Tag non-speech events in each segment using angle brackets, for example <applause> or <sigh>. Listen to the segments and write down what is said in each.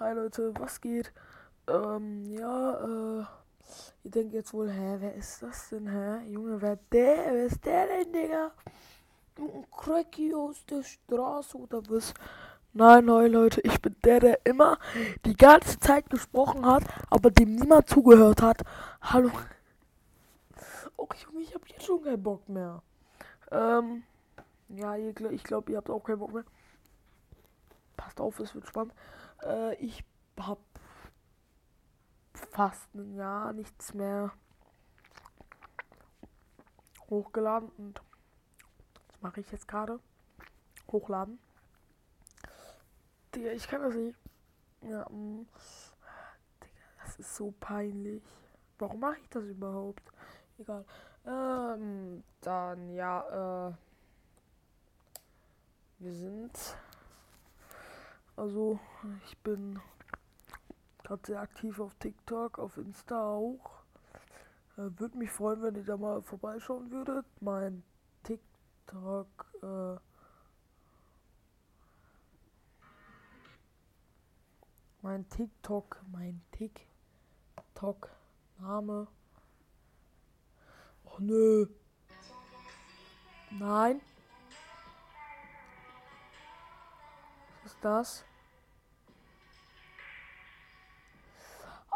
Hi Leute, was geht? Ähm, ja, äh, ihr denkt jetzt wohl, hä, wer ist das denn, hä? Junge, wer der, wer ist der denn, Digga? Ein Cracky aus der Straße oder was? Nein, nein, Leute, ich bin der, der immer die ganze Zeit gesprochen hat, aber dem niemand zugehört hat. Hallo. Oh, Junge, ich hab jetzt schon keinen Bock mehr. Ähm, ja, ich glaube, ihr habt auch keinen Bock mehr. Auf, es wird spannend. Äh, ich hab fast ein Jahr nichts mehr hochgeladen und das mache ich jetzt gerade. Hochladen. Digga, ich kann das nicht. Ja. Mm. Digga, das ist so peinlich. Warum mache ich das überhaupt? Egal. Ähm, dann ja, äh. Wir sind also, ich bin gerade sehr aktiv auf TikTok, auf Insta auch. Äh, Würde mich freuen, wenn ihr da mal vorbeischauen würdet. Mein TikTok, äh, mein TikTok, mein TikTok-Name. Oh nö. Nein. Was ist das?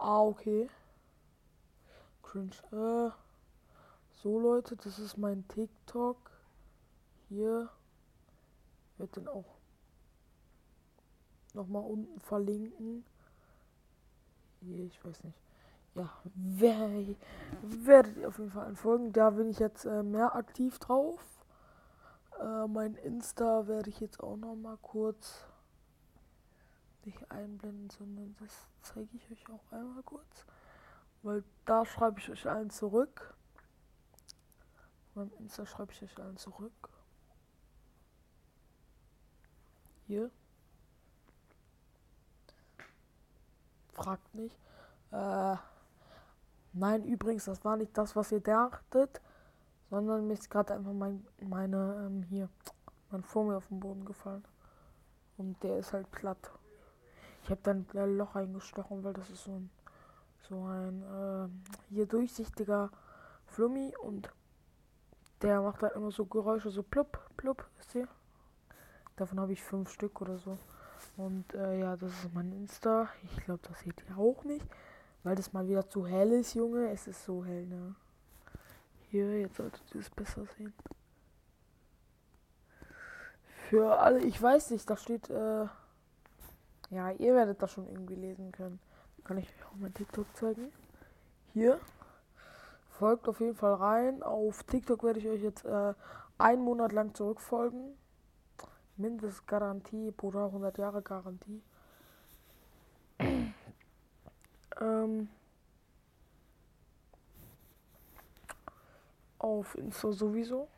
Ah, okay. Cringe. Äh, so, Leute, das ist mein TikTok. Hier wird dann auch nochmal unten verlinken. Hier, ich weiß nicht. Ja, wer, werdet ihr auf jeden Fall anfolgen. Da bin ich jetzt äh, mehr aktiv drauf. Äh, mein Insta werde ich jetzt auch nochmal kurz nicht einblenden, sondern das zeige ich euch auch einmal kurz. Weil da schreibe ich euch allen zurück. Beim Insta schreibe ich euch allen zurück. Hier. Fragt nicht. Äh, nein, übrigens, das war nicht das, was ihr dachtet, sondern mir ist gerade einfach mein, meine, ähm, hier, mein Vogel auf den Boden gefallen. Und der ist halt platt. Ich habe dann ein Loch eingestochen, weil das ist so ein, so ein äh, hier durchsichtiger Flummi und der macht halt immer so Geräusche, so plupp, plupp, wisst ihr? Davon habe ich fünf Stück oder so. Und äh, ja, das ist mein Insta. Ich glaube, das seht ihr auch nicht. Weil das mal wieder zu hell ist, Junge. Es ist so hell, ne? Hier, jetzt solltet ihr es besser sehen. Für alle, ich weiß nicht, da steht, äh, ja, ihr werdet das schon irgendwie lesen können. Kann ich euch auch mein TikTok zeigen? Hier. Folgt auf jeden Fall rein. Auf TikTok werde ich euch jetzt äh, einen Monat lang zurückfolgen. Mindestgarantie, Bruder, 100 Jahre Garantie. <clears throat> ähm, auf Insta sowieso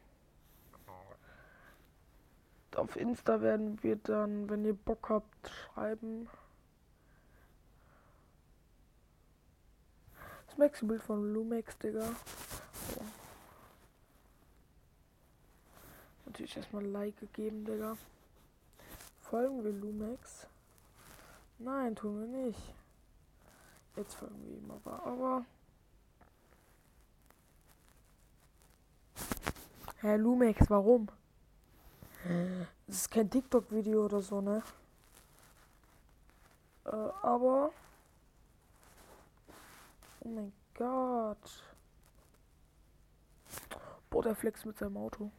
auf Insta werden wir dann, wenn ihr Bock habt, schreiben. Das Maxi-Bild von Lumex, Digga. So. Natürlich erstmal Like gegeben, Digga. Folgen wir Lumex? Nein, tun wir nicht. Jetzt folgen wir ihm aber. Aber. Herr Lumex, warum? Das ist kein TikTok-Video oder so, ne? Äh, aber. Oh mein Gott. Boah, der Flex mit seinem Auto.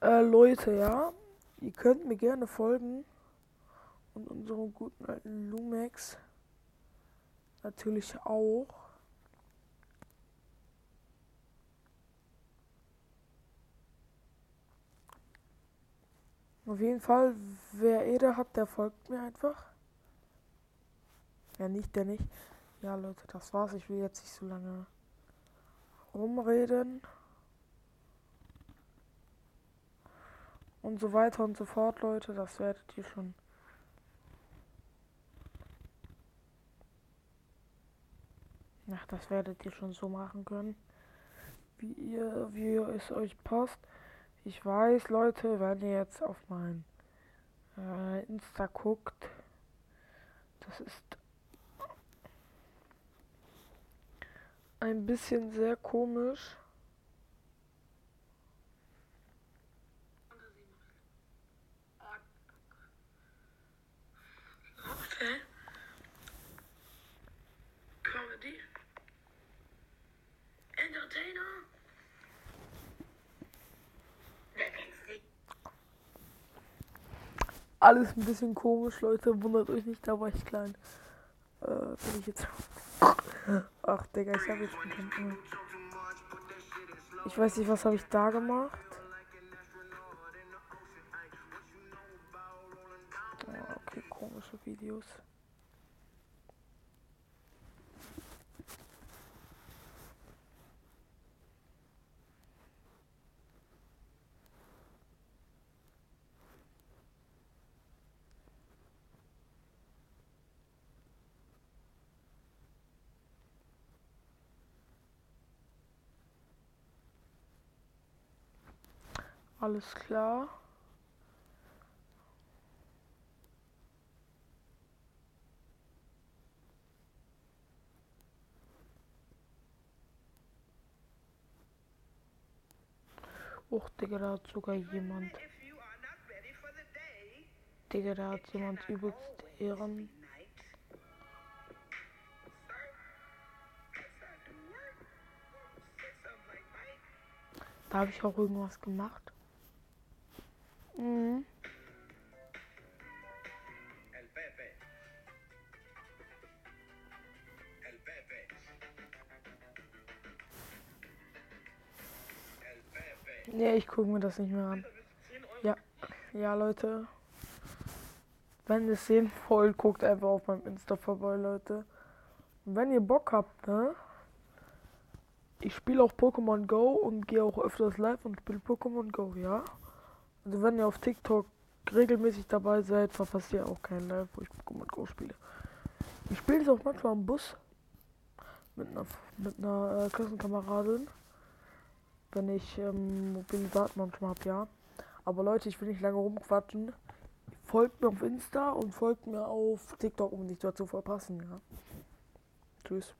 Äh, Leute, ja. Ihr könnt mir gerne folgen. Und unserem guten alten Lumex natürlich auch. Auf jeden Fall, wer Ede hat, der folgt mir einfach. Wer nicht, der nicht. Ja, Leute, das war's. Ich will jetzt nicht so lange rumreden. Und so weiter und so fort, Leute. Das werdet ihr schon. Ach, das werdet ihr schon so machen können. Wie ihr, wie es euch passt. Ich weiß, Leute, wenn ihr jetzt auf mein äh, Insta guckt, das ist ein bisschen sehr komisch. Alles ein bisschen komisch, Leute. Wundert euch nicht, da war ich klein. Äh, bin ich jetzt. Ach, Digga, ich hab jetzt. Ich weiß nicht, was habe ich da gemacht? Ah, okay, komische Videos. Alles klar. Och, Digga, da hat sogar jemand. Digga, da hat jemand übelst Ehren. Da habe ich auch irgendwas gemacht. Mhm. Nee, ich gucke mir das nicht mehr an. Ja, ja, Leute. Wenn ihr es sehen wollt, guckt einfach auf meinem Insta vorbei, Leute. Wenn ihr Bock habt, ne? Ich spiele auch Pokémon Go und gehe auch öfters live und spiele Pokémon Go, ja? Also wenn ihr auf TikTok regelmäßig dabei seid, verpasst ihr auch keinen Live, wo ich Pokémon Go spiele. Ich spiele es auch manchmal am Bus mit einer, mit einer äh, Klassenkameradin, wenn ich ähm, mobile Daten manchmal habe, ja. Aber Leute, ich will nicht lange rumquatschen. Folgt mir auf Insta und folgt mir auf TikTok, um nicht dort zu verpassen, ja. Tschüss.